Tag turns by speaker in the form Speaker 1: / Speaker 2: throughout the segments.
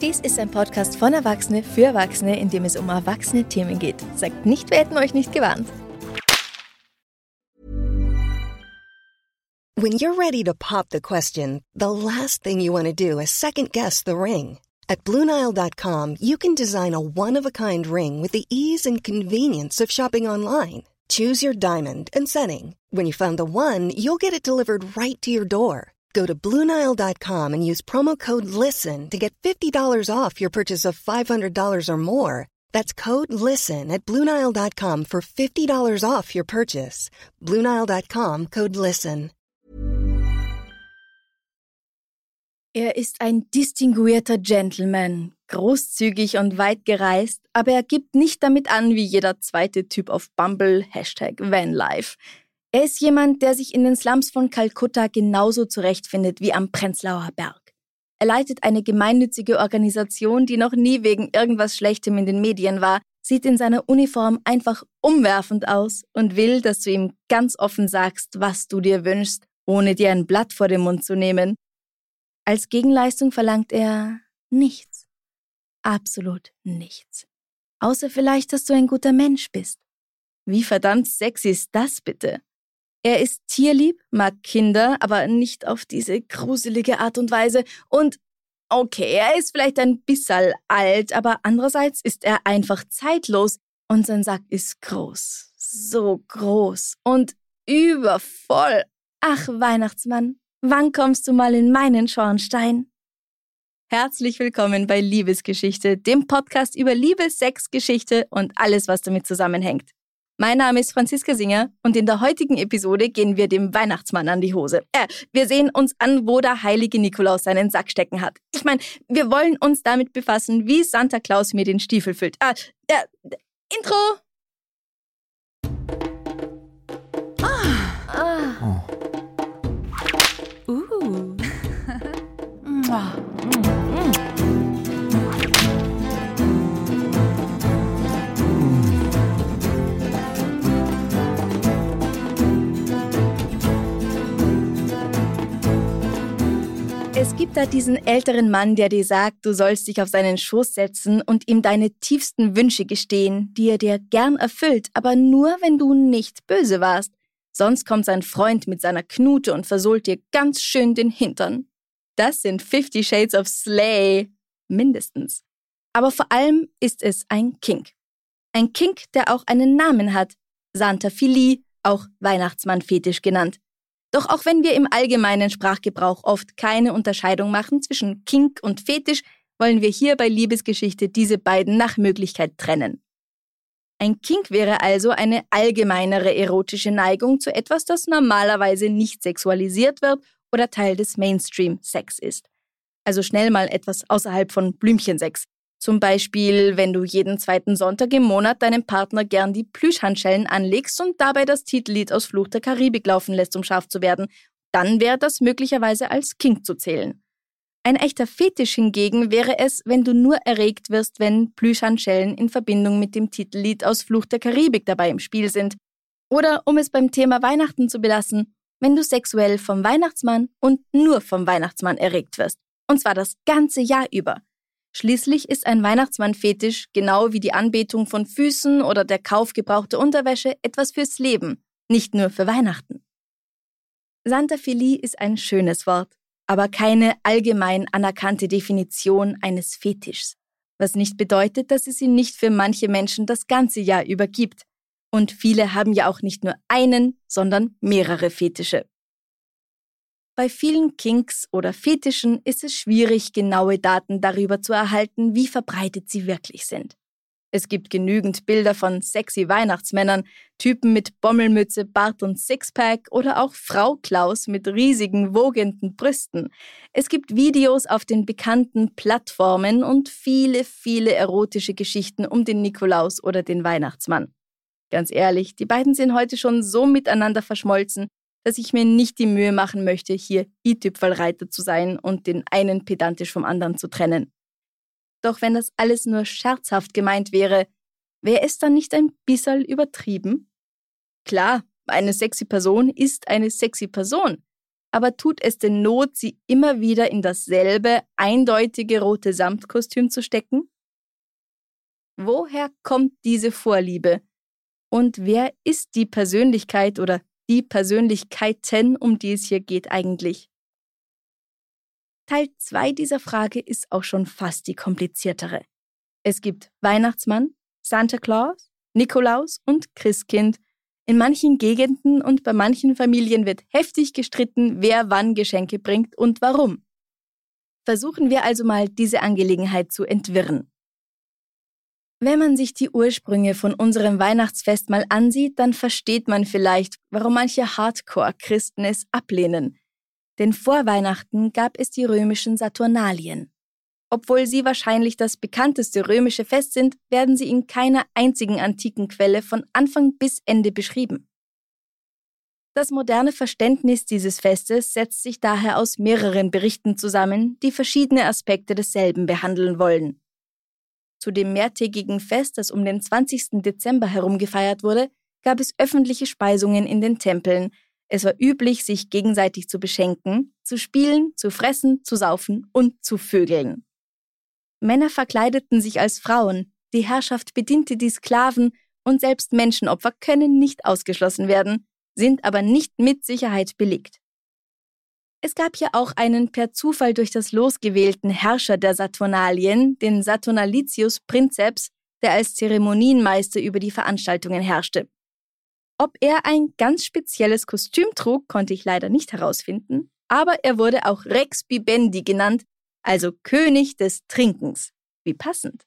Speaker 1: Dies ist ein Podcast von Erwachsene für Erwachsene, in dem es um erwachsene Themen geht. Sagt nicht, wir hätten euch nicht gewarnt.
Speaker 2: When you're ready to pop the question, the last thing you want to do is second guess the ring. At Bluenile.com, you can design a one-of-a-kind ring with the ease and convenience of shopping online. Choose your diamond and setting. When you find the one, you'll get it delivered right to your door. Go to Bluenile.com and use promo code LISTEN to get $50 off your purchase of $500 or more. That's code LISTEN at Bluenile.com for $50 off your purchase. Bluenile.com code LISTEN.
Speaker 1: Er ist ein distinguierter Gentleman, großzügig und weit gereist, aber er gibt nicht damit an wie jeder zweite Typ auf Bumble, Hashtag Vanlife. Er ist jemand, der sich in den Slums von Kalkutta genauso zurechtfindet wie am Prenzlauer Berg. Er leitet eine gemeinnützige Organisation, die noch nie wegen irgendwas Schlechtem in den Medien war, sieht in seiner Uniform einfach umwerfend aus und will, dass du ihm ganz offen sagst, was du dir wünschst, ohne dir ein Blatt vor den Mund zu nehmen. Als Gegenleistung verlangt er nichts. Absolut nichts. Außer vielleicht, dass du ein guter Mensch bist. Wie verdammt sexy ist das bitte? Er ist tierlieb, mag Kinder, aber nicht auf diese gruselige Art und Weise. Und okay, er ist vielleicht ein bisschen alt, aber andererseits ist er einfach zeitlos und sein Sack ist groß. So groß und übervoll. Ach, Weihnachtsmann, wann kommst du mal in meinen Schornstein? Herzlich willkommen bei Liebesgeschichte, dem Podcast über Liebe, Sex, Geschichte und alles, was damit zusammenhängt. Mein Name ist Franziska Singer und in der heutigen Episode gehen wir dem Weihnachtsmann an die Hose. Äh, wir sehen uns an, wo der heilige Nikolaus seinen Sack stecken hat. Ich meine, wir wollen uns damit befassen, wie Santa Claus mir den Stiefel füllt. Ah, äh, Intro! Ah. ah. Oh. Gibt da diesen älteren Mann, der dir sagt, du sollst dich auf seinen Schoß setzen und ihm deine tiefsten Wünsche gestehen, die er dir gern erfüllt, aber nur, wenn du nicht böse warst. Sonst kommt sein Freund mit seiner Knute und versohlt dir ganz schön den Hintern. Das sind Fifty Shades of Slay. Mindestens. Aber vor allem ist es ein Kink. Ein Kink, der auch einen Namen hat. Santa Philie, auch Weihnachtsmann-Fetisch genannt. Doch auch wenn wir im allgemeinen Sprachgebrauch oft keine Unterscheidung machen zwischen Kink und Fetisch, wollen wir hier bei Liebesgeschichte diese beiden nach Möglichkeit trennen. Ein Kink wäre also eine allgemeinere erotische Neigung zu etwas, das normalerweise nicht sexualisiert wird oder Teil des Mainstream-Sex ist. Also schnell mal etwas außerhalb von Blümchensex. Zum Beispiel, wenn du jeden zweiten Sonntag im Monat deinem Partner gern die Plüschhandschellen anlegst und dabei das Titellied aus Fluch der Karibik laufen lässt, um scharf zu werden, dann wäre das möglicherweise als Kink zu zählen. Ein echter Fetisch hingegen wäre es, wenn du nur erregt wirst, wenn Plüschhandschellen in Verbindung mit dem Titellied aus Fluch der Karibik dabei im Spiel sind. Oder, um es beim Thema Weihnachten zu belassen, wenn du sexuell vom Weihnachtsmann und nur vom Weihnachtsmann erregt wirst. Und zwar das ganze Jahr über. Schließlich ist ein Weihnachtsmann-Fetisch, genau wie die Anbetung von Füßen oder der Kauf gebrauchter Unterwäsche, etwas fürs Leben, nicht nur für Weihnachten. Santa Philie ist ein schönes Wort, aber keine allgemein anerkannte Definition eines Fetischs, was nicht bedeutet, dass es ihn nicht für manche Menschen das ganze Jahr über gibt. Und viele haben ja auch nicht nur einen, sondern mehrere Fetische. Bei vielen Kinks oder Fetischen ist es schwierig, genaue Daten darüber zu erhalten, wie verbreitet sie wirklich sind. Es gibt genügend Bilder von sexy Weihnachtsmännern, Typen mit Bommelmütze, Bart und Sixpack oder auch Frau Klaus mit riesigen, wogenden Brüsten. Es gibt Videos auf den bekannten Plattformen und viele, viele erotische Geschichten um den Nikolaus oder den Weihnachtsmann. Ganz ehrlich, die beiden sind heute schon so miteinander verschmolzen, dass ich mir nicht die Mühe machen möchte, hier i-Tüpfelreiter zu sein und den einen pedantisch vom anderen zu trennen. Doch wenn das alles nur scherzhaft gemeint wäre, wäre es dann nicht ein bisschen übertrieben? Klar, eine sexy Person ist eine sexy Person. aber tut es denn Not, sie immer wieder in dasselbe, eindeutige rote Samtkostüm zu stecken? Woher kommt diese Vorliebe? Und wer ist die Persönlichkeit oder die Persönlichkeiten, um die es hier geht eigentlich? Teil 2 dieser Frage ist auch schon fast die kompliziertere. Es gibt Weihnachtsmann, Santa Claus, Nikolaus und Christkind. In manchen Gegenden und bei manchen Familien wird heftig gestritten, wer wann Geschenke bringt und warum. Versuchen wir also mal, diese Angelegenheit zu entwirren. Wenn man sich die Ursprünge von unserem Weihnachtsfest mal ansieht, dann versteht man vielleicht, warum manche Hardcore-Christen es ablehnen. Denn vor Weihnachten gab es die römischen Saturnalien. Obwohl sie wahrscheinlich das bekannteste römische Fest sind, werden sie in keiner einzigen antiken Quelle von Anfang bis Ende beschrieben. Das moderne Verständnis dieses Festes setzt sich daher aus mehreren Berichten zusammen, die verschiedene Aspekte desselben behandeln wollen. Zu dem mehrtägigen Fest, das um den 20. Dezember herum gefeiert wurde, gab es öffentliche Speisungen in den Tempeln, es war üblich, sich gegenseitig zu beschenken, zu spielen, zu fressen, zu saufen und zu vögeln. Männer verkleideten sich als Frauen, die Herrschaft bediente die Sklaven und selbst Menschenopfer können nicht ausgeschlossen werden, sind aber nicht mit Sicherheit belegt. Es gab hier auch einen per Zufall durch das Los gewählten Herrscher der Saturnalien, den Saturnalitius Princeps, der als Zeremonienmeister über die Veranstaltungen herrschte. Ob er ein ganz spezielles Kostüm trug, konnte ich leider nicht herausfinden, aber er wurde auch Rex Bibendi genannt, also König des Trinkens. Wie passend.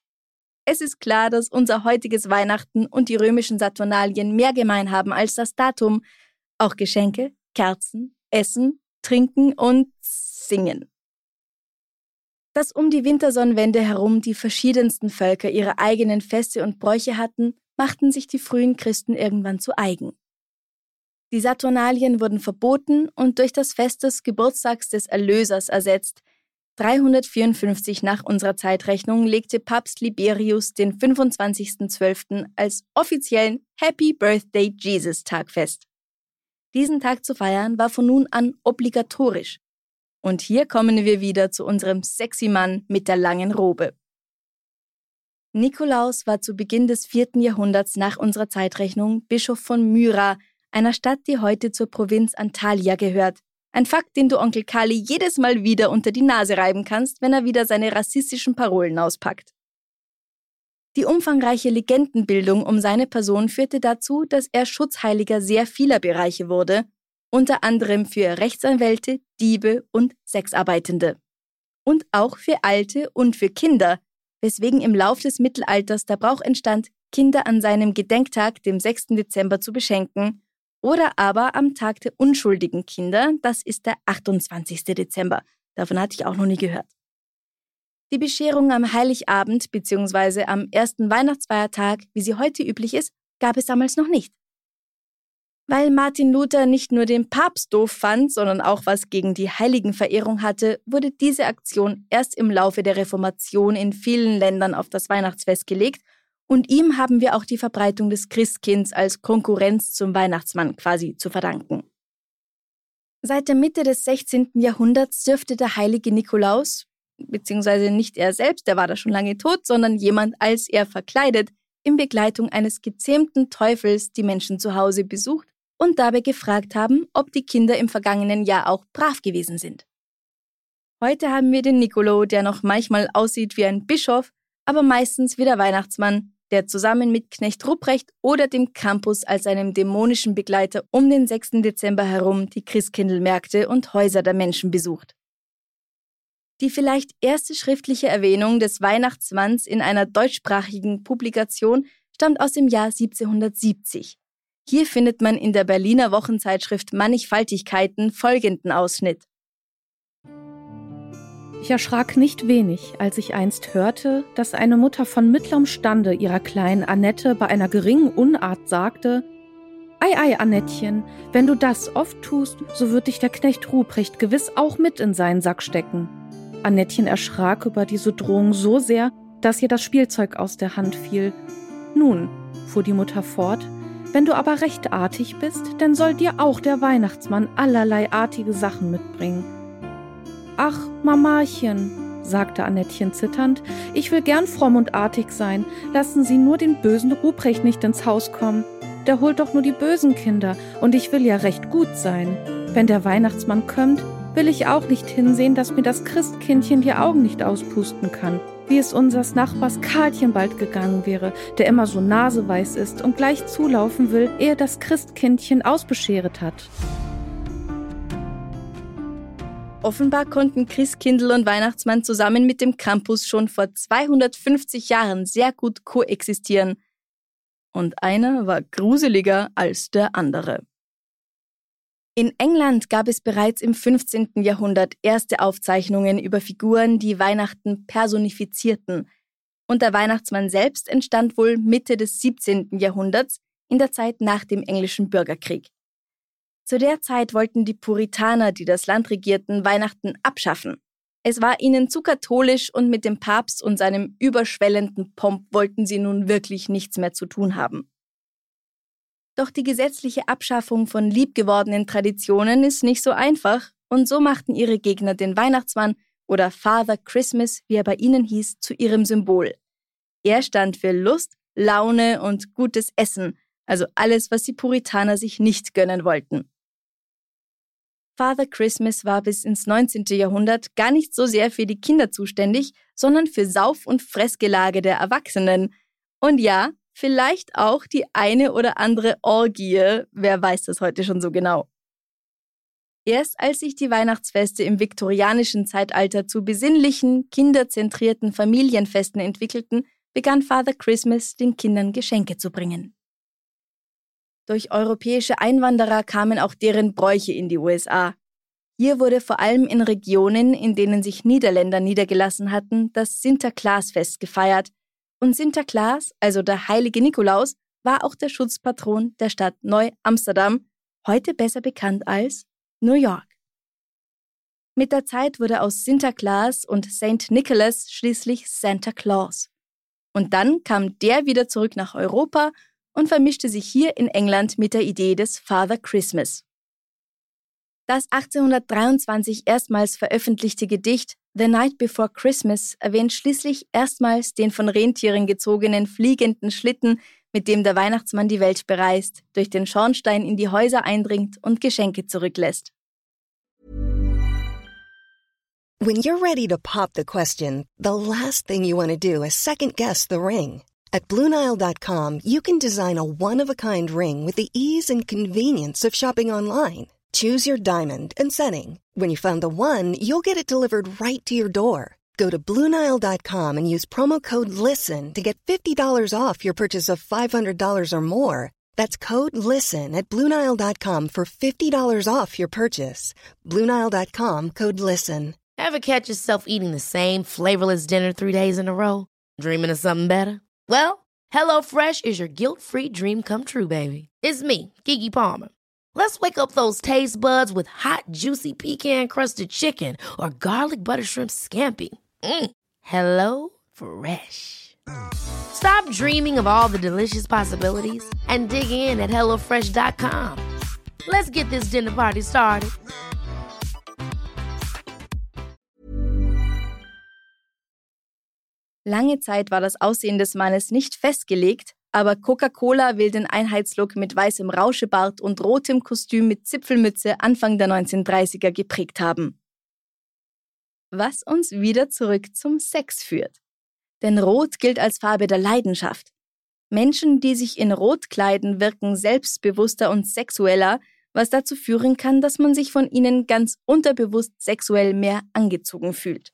Speaker 1: Es ist klar, dass unser heutiges Weihnachten und die römischen Saturnalien mehr gemein haben als das Datum. Auch Geschenke, Kerzen, Essen, Trinken und Singen. Dass um die Wintersonnenwende herum die verschiedensten Völker ihre eigenen Feste und Bräuche hatten, machten sich die frühen Christen irgendwann zu eigen. Die Saturnalien wurden verboten und durch das Fest des Geburtstags des Erlösers ersetzt. 354 nach unserer Zeitrechnung legte Papst Liberius den 25.12. als offiziellen Happy Birthday Jesus Tag fest. Diesen Tag zu feiern war von nun an obligatorisch. Und hier kommen wir wieder zu unserem sexy Mann mit der langen Robe. Nikolaus war zu Beginn des vierten Jahrhunderts nach unserer Zeitrechnung Bischof von Myra, einer Stadt, die heute zur Provinz Antalya gehört. Ein Fakt, den du Onkel Kali jedes Mal wieder unter die Nase reiben kannst, wenn er wieder seine rassistischen Parolen auspackt. Die umfangreiche Legendenbildung um seine Person führte dazu, dass er Schutzheiliger sehr vieler Bereiche wurde, unter anderem für Rechtsanwälte, Diebe und Sexarbeitende. Und auch für Alte und für Kinder, weswegen im Lauf des Mittelalters der Brauch entstand, Kinder an seinem Gedenktag, dem 6. Dezember, zu beschenken, oder aber am Tag der unschuldigen Kinder, das ist der 28. Dezember. Davon hatte ich auch noch nie gehört. Die Bescherung am Heiligabend bzw. am ersten Weihnachtsfeiertag, wie sie heute üblich ist, gab es damals noch nicht. Weil Martin Luther nicht nur den Papst doof fand, sondern auch was gegen die Heiligenverehrung hatte, wurde diese Aktion erst im Laufe der Reformation in vielen Ländern auf das Weihnachtsfest gelegt und ihm haben wir auch die Verbreitung des Christkinds als Konkurrenz zum Weihnachtsmann quasi zu verdanken. Seit der Mitte des 16. Jahrhunderts dürfte der heilige Nikolaus, beziehungsweise nicht er selbst, der war da schon lange tot, sondern jemand als er verkleidet, in Begleitung eines gezähmten Teufels die Menschen zu Hause besucht und dabei gefragt haben, ob die Kinder im vergangenen Jahr auch brav gewesen sind. Heute haben wir den Nicolo, der noch manchmal aussieht wie ein Bischof, aber meistens wie der Weihnachtsmann, der zusammen mit Knecht Rupprecht oder dem Campus als seinem dämonischen Begleiter um den 6. Dezember herum die Christkindlmärkte und Häuser der Menschen besucht. Die vielleicht erste schriftliche Erwähnung des Weihnachtsmanns in einer deutschsprachigen Publikation stammt aus dem Jahr 1770. Hier findet man in der Berliner Wochenzeitschrift Mannigfaltigkeiten folgenden Ausschnitt.
Speaker 3: Ich erschrak nicht wenig, als ich einst hörte, dass eine Mutter von mittlerem Stande ihrer kleinen Annette bei einer geringen Unart sagte, Ei, ei, Annettchen, wenn du das oft tust, so wird dich der Knecht Ruprecht gewiss auch mit in seinen Sack stecken. Annettchen erschrak über diese Drohung so sehr, dass ihr das Spielzeug aus der Hand fiel. Nun, fuhr die Mutter fort, Wenn du aber recht artig bist, dann soll dir auch der Weihnachtsmann allerlei artige Sachen mitbringen. Ach, Mamachen, sagte Annettchen zitternd, ich will gern fromm und artig sein. Lassen Sie nur den bösen Ruprecht nicht ins Haus kommen. Der holt doch nur die bösen Kinder, und ich will ja recht gut sein. Wenn der Weihnachtsmann kommt, will ich auch nicht hinsehen, dass mir das Christkindchen die Augen nicht auspusten kann, wie es unseres Nachbars Karlchen bald gegangen wäre, der immer so naseweiß ist und gleich zulaufen will, ehe das Christkindchen ausbescheret hat.
Speaker 1: Offenbar konnten Christkindl und Weihnachtsmann zusammen mit dem Campus schon vor 250 Jahren sehr gut koexistieren. Und einer war gruseliger als der andere. In England gab es bereits im 15. Jahrhundert erste Aufzeichnungen über Figuren, die Weihnachten personifizierten. Und der Weihnachtsmann selbst entstand wohl Mitte des 17. Jahrhunderts, in der Zeit nach dem englischen Bürgerkrieg. Zu der Zeit wollten die Puritaner, die das Land regierten, Weihnachten abschaffen. Es war ihnen zu katholisch und mit dem Papst und seinem überschwellenden Pomp wollten sie nun wirklich nichts mehr zu tun haben. Doch die gesetzliche Abschaffung von liebgewordenen Traditionen ist nicht so einfach, und so machten ihre Gegner den Weihnachtsmann oder Father Christmas, wie er bei ihnen hieß, zu ihrem Symbol. Er stand für Lust, Laune und gutes Essen, also alles, was die Puritaner sich nicht gönnen wollten. Father Christmas war bis ins 19. Jahrhundert gar nicht so sehr für die Kinder zuständig, sondern für Sauf- und Fressgelage der Erwachsenen. Und ja, vielleicht auch die eine oder andere Orgie, wer weiß das heute schon so genau. Erst als sich die Weihnachtsfeste im viktorianischen Zeitalter zu besinnlichen, kinderzentrierten Familienfesten entwickelten, begann Father Christmas den Kindern Geschenke zu bringen. Durch europäische Einwanderer kamen auch deren Bräuche in die USA. Hier wurde vor allem in Regionen, in denen sich Niederländer niedergelassen hatten, das Sinterklaasfest gefeiert, und Sinterklaas, also der heilige Nikolaus, war auch der Schutzpatron der Stadt Neu-Amsterdam, heute besser bekannt als New York. Mit der Zeit wurde aus Sinterklaas und St. Nicholas schließlich Santa Claus. Und dann kam der wieder zurück nach Europa und vermischte sich hier in England mit der Idee des Father Christmas. Das 1823 erstmals veröffentlichte Gedicht The Night Before Christmas erwähnt schließlich erstmals den von Rentieren gezogenen fliegenden Schlitten, mit dem der Weihnachtsmann die Welt bereist, durch den Schornstein in die Häuser eindringt und Geschenke zurücklässt.
Speaker 2: When you're ready to pop the question, the last thing you want to do is second guess the ring. At BlueNile.com you can design a one-of-a-kind ring with the ease and convenience of shopping online. Choose your diamond and setting. When you find the one, you'll get it delivered right to your door. Go to Bluenile.com and use promo code LISTEN to get $50 off your purchase of $500 or more. That's code LISTEN at Bluenile.com for $50 off your purchase. Bluenile.com code LISTEN.
Speaker 4: Ever catch yourself eating the same flavorless dinner three days in a row? Dreaming of something better? Well, HelloFresh is your guilt free dream come true, baby. It's me, Gigi Palmer. Let's wake up those taste buds with hot, juicy pecan crusted chicken or garlic butter shrimp scampi. Mm. Hello Fresh. Stop dreaming of all the delicious possibilities and dig in at HelloFresh.com. Let's get this dinner party started.
Speaker 1: Lange Zeit war das Aussehen des Mannes nicht festgelegt, aber Coca-Cola will den Einheitslook mit weißem Rauschebart und rotem Kostüm mit Zipfelmütze Anfang der 1930er geprägt haben. Was uns wieder zurück zum Sex führt. Denn Rot gilt als Farbe der Leidenschaft. Menschen, die sich in Rot kleiden, wirken selbstbewusster und sexueller, was dazu führen kann, dass man sich von ihnen ganz unterbewusst sexuell mehr angezogen fühlt.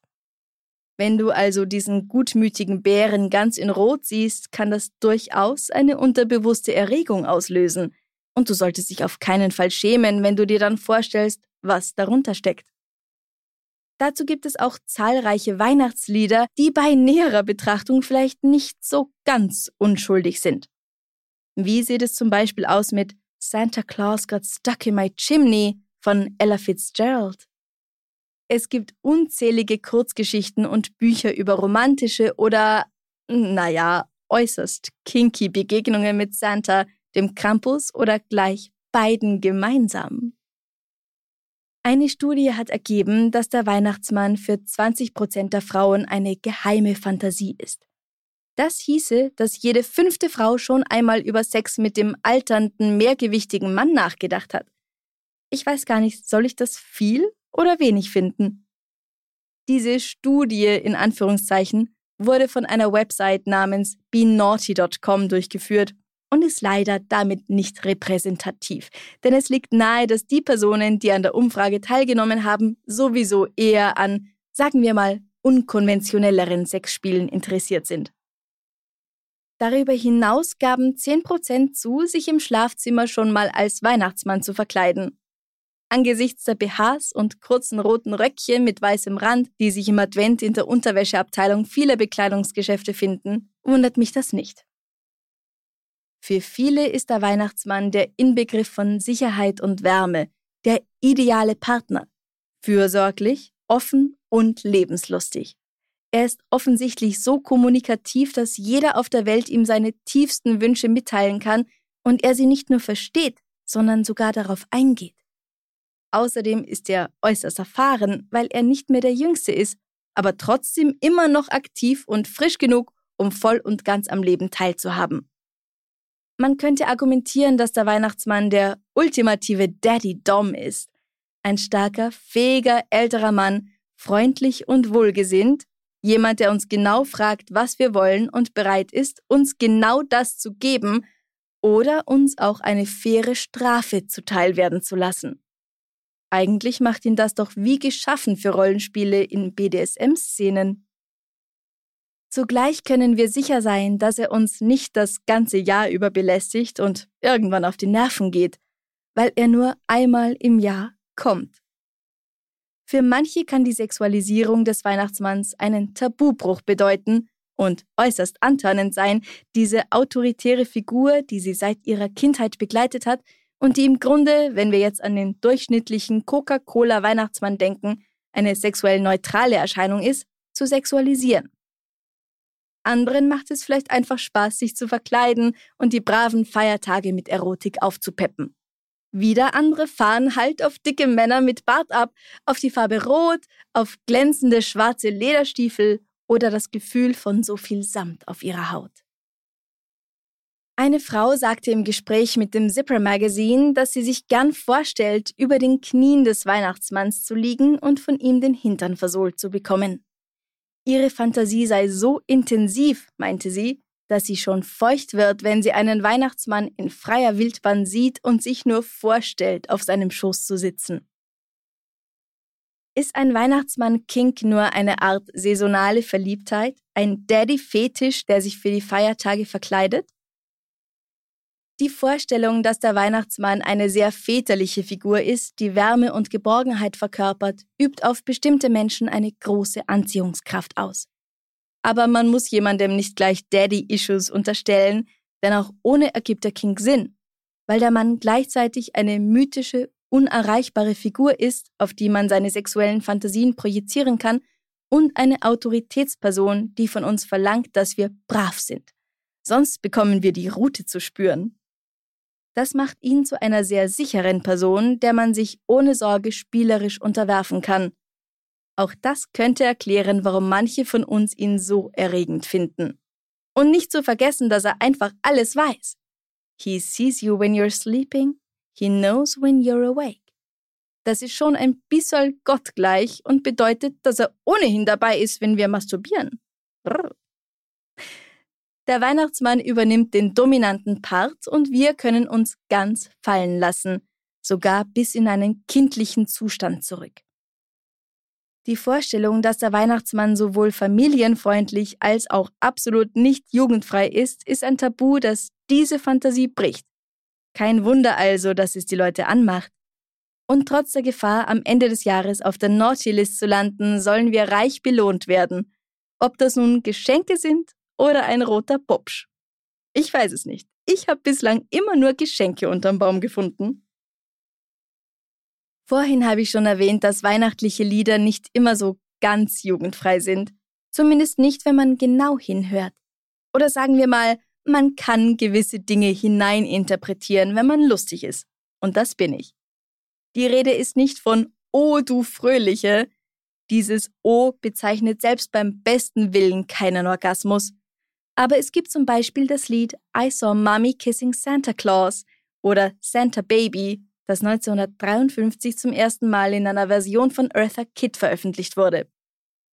Speaker 1: Wenn du also diesen gutmütigen Bären ganz in Rot siehst, kann das durchaus eine unterbewusste Erregung auslösen. Und du solltest dich auf keinen Fall schämen, wenn du dir dann vorstellst, was darunter steckt. Dazu gibt es auch zahlreiche Weihnachtslieder, die bei näherer Betrachtung vielleicht nicht so ganz unschuldig sind. Wie sieht es zum Beispiel aus mit Santa Claus Got Stuck in My Chimney von Ella Fitzgerald? Es gibt unzählige Kurzgeschichten und Bücher über romantische oder, naja, äußerst kinky Begegnungen mit Santa, dem Krampus oder gleich beiden gemeinsam? Eine Studie hat ergeben, dass der Weihnachtsmann für 20 Prozent der Frauen eine geheime Fantasie ist. Das hieße, dass jede fünfte Frau schon einmal über Sex mit dem alternden, mehrgewichtigen Mann nachgedacht hat. Ich weiß gar nicht, soll ich das viel oder wenig finden? Diese Studie in Anführungszeichen wurde von einer Website namens benaughty.com durchgeführt und ist leider damit nicht repräsentativ. Denn es liegt nahe, dass die Personen, die an der Umfrage teilgenommen haben, sowieso eher an, sagen wir mal, unkonventionelleren Sexspielen interessiert sind. Darüber hinaus gaben 10% zu, sich im Schlafzimmer schon mal als Weihnachtsmann zu verkleiden. Angesichts der BHs und kurzen roten Röckchen mit weißem Rand, die sich im Advent in der Unterwäscheabteilung vieler Bekleidungsgeschäfte finden, wundert mich das nicht. Für viele ist der Weihnachtsmann der Inbegriff von Sicherheit und Wärme, der ideale Partner. Fürsorglich, offen und lebenslustig. Er ist offensichtlich so kommunikativ, dass jeder auf der Welt ihm seine tiefsten Wünsche mitteilen kann und er sie nicht nur versteht, sondern sogar darauf eingeht. Außerdem ist er äußerst erfahren, weil er nicht mehr der Jüngste ist, aber trotzdem immer noch aktiv und frisch genug, um voll und ganz am Leben teilzuhaben. Man könnte argumentieren, dass der Weihnachtsmann der ultimative Daddy Dom ist. Ein starker, fähiger, älterer Mann, freundlich und wohlgesinnt, jemand, der uns genau fragt, was wir wollen und bereit ist, uns genau das zu geben oder uns auch eine faire Strafe zuteil werden zu lassen. Eigentlich macht ihn das doch wie geschaffen für Rollenspiele in BDSM-Szenen. Zugleich können wir sicher sein, dass er uns nicht das ganze Jahr über belästigt und irgendwann auf die Nerven geht, weil er nur einmal im Jahr kommt. Für manche kann die Sexualisierung des Weihnachtsmanns einen Tabubruch bedeuten und äußerst antörnend sein, diese autoritäre Figur, die sie seit ihrer Kindheit begleitet hat und die im Grunde, wenn wir jetzt an den durchschnittlichen Coca-Cola-Weihnachtsmann denken, eine sexuell neutrale Erscheinung ist, zu sexualisieren. Anderen macht es vielleicht einfach Spaß, sich zu verkleiden und die braven Feiertage mit Erotik aufzupeppen. Wieder andere fahren halt auf dicke Männer mit Bart ab, auf die Farbe Rot, auf glänzende schwarze Lederstiefel oder das Gefühl von so viel Samt auf ihrer Haut. Eine Frau sagte im Gespräch mit dem Zipper Magazine, dass sie sich gern vorstellt, über den Knien des Weihnachtsmanns zu liegen und von ihm den Hintern versohlt zu bekommen. Ihre Fantasie sei so intensiv, meinte sie, dass sie schon feucht wird, wenn sie einen Weihnachtsmann in freier Wildbahn sieht und sich nur vorstellt, auf seinem Schoß zu sitzen. Ist ein Weihnachtsmann-Kink nur eine Art saisonale Verliebtheit, ein Daddy-Fetisch, der sich für die Feiertage verkleidet? Die Vorstellung, dass der Weihnachtsmann eine sehr väterliche Figur ist, die Wärme und Geborgenheit verkörpert, übt auf bestimmte Menschen eine große Anziehungskraft aus. Aber man muss jemandem nicht gleich Daddy-Issues unterstellen, denn auch ohne ergibt der King Sinn, weil der Mann gleichzeitig eine mythische, unerreichbare Figur ist, auf die man seine sexuellen Fantasien projizieren kann, und eine Autoritätsperson, die von uns verlangt, dass wir brav sind. Sonst bekommen wir die Route zu spüren. Das macht ihn zu einer sehr sicheren Person, der man sich ohne Sorge spielerisch unterwerfen kann. Auch das könnte erklären, warum manche von uns ihn so erregend finden. Und nicht zu vergessen, dass er einfach alles weiß. He sees you when you're sleeping, he knows when you're awake. Das ist schon ein bisschen gottgleich und bedeutet, dass er ohnehin dabei ist, wenn wir masturbieren. Brr. Der Weihnachtsmann übernimmt den dominanten Part und wir können uns ganz fallen lassen, sogar bis in einen kindlichen Zustand zurück. Die Vorstellung, dass der Weihnachtsmann sowohl familienfreundlich als auch absolut nicht jugendfrei ist, ist ein Tabu, das diese Fantasie bricht. Kein Wunder also, dass es die Leute anmacht. Und trotz der Gefahr, am Ende des Jahres auf der Naughty List zu landen, sollen wir reich belohnt werden. Ob das nun Geschenke sind oder ein roter Popsch? Ich weiß es nicht. Ich habe bislang immer nur Geschenke unterm Baum gefunden. Vorhin habe ich schon erwähnt, dass weihnachtliche Lieder nicht immer so ganz jugendfrei sind. Zumindest nicht, wenn man genau hinhört. Oder sagen wir mal, man kann gewisse Dinge hineininterpretieren, wenn man lustig ist. Und das bin ich. Die Rede ist nicht von Oh du Fröhliche. Dieses O bezeichnet selbst beim besten Willen keinen Orgasmus. Aber es gibt zum Beispiel das Lied I Saw Mommy Kissing Santa Claus oder Santa Baby, das 1953 zum ersten Mal in einer Version von Eartha Kitt veröffentlicht wurde.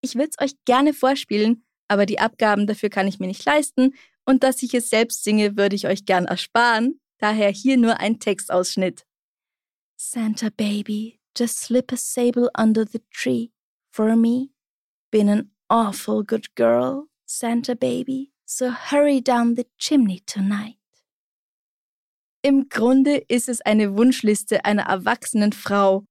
Speaker 1: Ich würde es euch gerne vorspielen, aber die Abgaben dafür kann ich mir nicht leisten und dass ich es selbst singe, würde ich euch gern ersparen, daher hier nur ein Textausschnitt. Santa baby, just slip a sable under the tree for me. Been an awful good girl, Santa baby, so hurry down the chimney tonight. Im Grunde ist es eine Wunschliste einer erwachsenen Frau,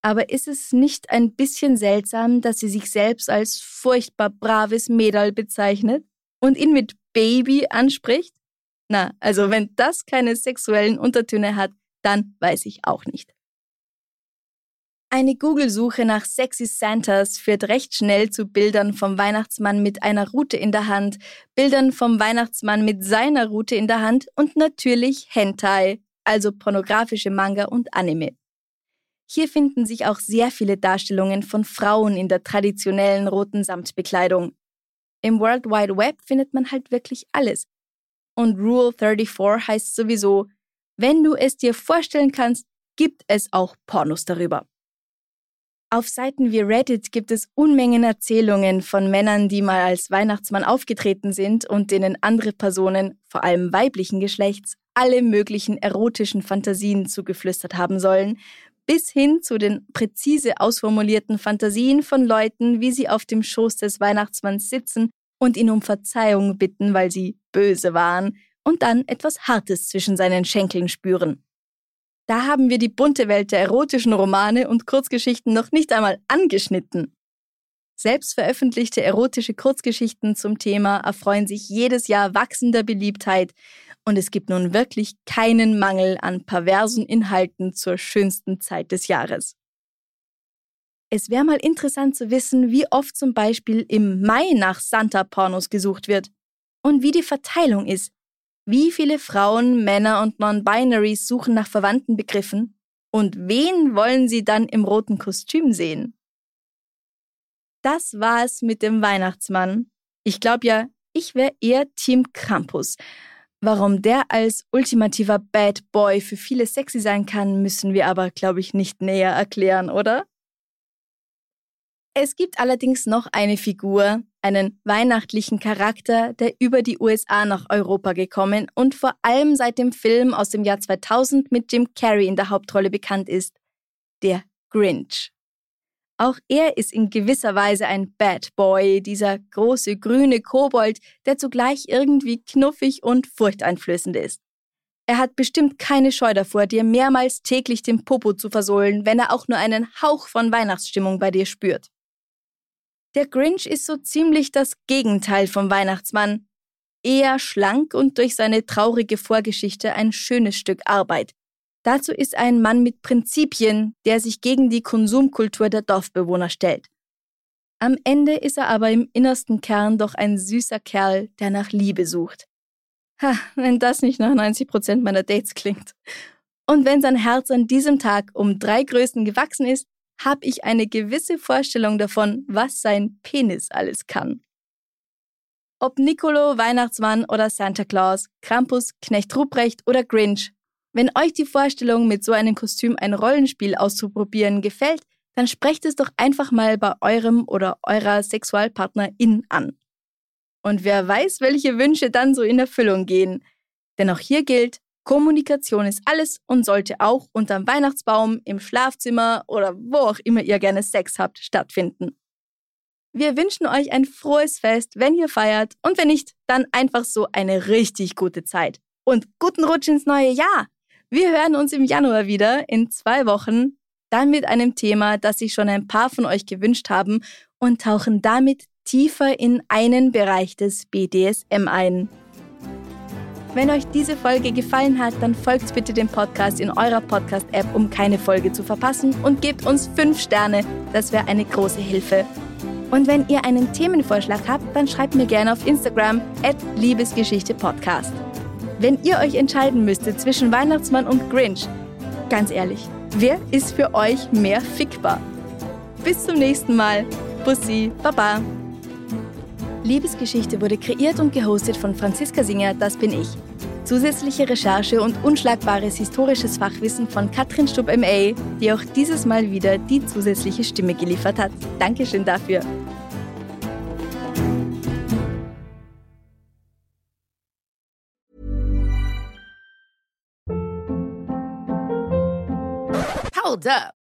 Speaker 1: aber ist es nicht ein bisschen seltsam, dass sie sich selbst als furchtbar braves Mädel bezeichnet und ihn mit Baby anspricht? Na, also wenn das keine sexuellen Untertöne hat, dann weiß ich auch nicht. Eine Google-Suche nach sexy Santas führt recht schnell zu Bildern vom Weihnachtsmann mit einer Rute in der Hand, Bildern vom Weihnachtsmann mit seiner Rute in der Hand und natürlich Hentai, also pornografische Manga und Anime. Hier finden sich auch sehr viele Darstellungen von Frauen in der traditionellen roten Samtbekleidung. Im World Wide Web findet man halt wirklich alles. Und Rule 34 heißt sowieso, wenn du es dir vorstellen kannst, gibt es auch Pornos darüber. Auf Seiten wie Reddit gibt es Unmengen Erzählungen von Männern, die mal als Weihnachtsmann aufgetreten sind und denen andere Personen, vor allem weiblichen Geschlechts, alle möglichen erotischen Fantasien zugeflüstert haben sollen, bis hin zu den präzise ausformulierten Fantasien von Leuten, wie sie auf dem Schoß des Weihnachtsmanns sitzen und ihn um Verzeihung bitten, weil sie böse waren, und dann etwas Hartes zwischen seinen Schenkeln spüren. Da haben wir die bunte Welt der erotischen Romane und Kurzgeschichten noch nicht einmal angeschnitten. Selbst veröffentlichte erotische Kurzgeschichten zum Thema erfreuen sich jedes Jahr wachsender Beliebtheit und es gibt nun wirklich keinen Mangel an perversen Inhalten zur schönsten Zeit des Jahres. Es wäre mal interessant zu wissen, wie oft zum Beispiel im Mai nach Santa-Pornos gesucht wird und wie die Verteilung ist. Wie viele Frauen, Männer und Non-Binaries suchen nach verwandten Begriffen und wen wollen sie dann im roten Kostüm sehen? Das war es mit dem Weihnachtsmann. Ich glaube ja, ich wäre eher Team Krampus. Warum der als ultimativer Bad Boy für viele sexy sein kann, müssen wir aber, glaube ich, nicht näher erklären, oder? Es gibt allerdings noch eine Figur, einen weihnachtlichen Charakter, der über die USA nach Europa gekommen und vor allem seit dem Film aus dem Jahr 2000 mit Jim Carrey in der Hauptrolle bekannt ist, der Grinch. Auch er ist in gewisser Weise ein Bad Boy, dieser große grüne Kobold, der zugleich irgendwie knuffig und furchteinflößend ist. Er hat bestimmt keine Scheu davor, dir mehrmals täglich den Popo zu versohlen, wenn er auch nur einen Hauch von Weihnachtsstimmung bei dir spürt. Der Grinch ist so ziemlich das Gegenteil vom Weihnachtsmann. Eher schlank und durch seine traurige Vorgeschichte ein schönes Stück Arbeit. Dazu ist ein Mann mit Prinzipien, der sich gegen die Konsumkultur der Dorfbewohner stellt. Am Ende ist er aber im innersten Kern doch ein süßer Kerl, der nach Liebe sucht. Ha, wenn das nicht nach 90 Prozent meiner Dates klingt. Und wenn sein Herz an diesem Tag um drei Größen gewachsen ist, habe ich eine gewisse Vorstellung davon, was sein Penis alles kann. Ob Nicolo, Weihnachtsmann oder Santa Claus, Krampus, Knecht Ruprecht oder Grinch, wenn euch die Vorstellung, mit so einem Kostüm ein Rollenspiel auszuprobieren gefällt, dann sprecht es doch einfach mal bei eurem oder eurer Sexualpartnerin an. Und wer weiß, welche Wünsche dann so in Erfüllung gehen. Denn auch hier gilt, Kommunikation ist alles und sollte auch unterm Weihnachtsbaum, im Schlafzimmer oder wo auch immer ihr gerne Sex habt, stattfinden. Wir wünschen euch ein frohes Fest, wenn ihr feiert und wenn nicht, dann einfach so eine richtig gute Zeit. Und guten Rutsch ins neue Jahr! Wir hören uns im Januar wieder, in zwei Wochen, dann mit einem Thema, das sich schon ein paar von euch gewünscht haben und tauchen damit tiefer in einen Bereich des BDSM ein. Wenn euch diese Folge gefallen hat, dann folgt bitte dem Podcast in eurer Podcast-App, um keine Folge zu verpassen und gebt uns fünf Sterne. Das wäre eine große Hilfe. Und wenn ihr einen Themenvorschlag habt, dann schreibt mir gerne auf Instagram at Liebesgeschichte Podcast. Wenn ihr euch entscheiden müsstet zwischen Weihnachtsmann und Grinch, ganz ehrlich, wer ist für euch mehr fickbar? Bis zum nächsten Mal. Bussi, Baba. Liebesgeschichte wurde kreiert und gehostet von Franziska Singer, das bin ich. Zusätzliche Recherche und unschlagbares historisches Fachwissen von Katrin Stubb MA, die auch dieses Mal wieder die zusätzliche Stimme geliefert hat. Dankeschön dafür.
Speaker 4: Hold up.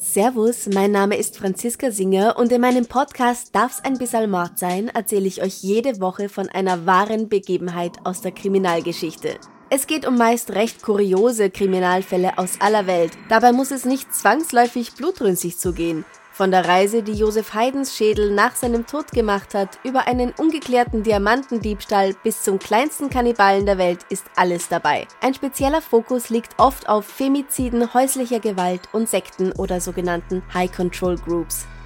Speaker 5: Servus, mein Name ist Franziska Singer und in meinem Podcast Darf's ein bisschen Mord sein, erzähle ich euch jede Woche von einer wahren Begebenheit aus der Kriminalgeschichte. Es geht um meist recht kuriose Kriminalfälle aus aller Welt. Dabei muss es nicht zwangsläufig blutrünstig zugehen. Von der Reise, die Josef Haydns Schädel nach seinem Tod gemacht hat, über einen ungeklärten Diamantendiebstahl bis zum kleinsten Kannibalen der Welt ist alles dabei. Ein spezieller Fokus liegt oft auf Femiziden, häuslicher Gewalt und Sekten oder sogenannten High Control Groups.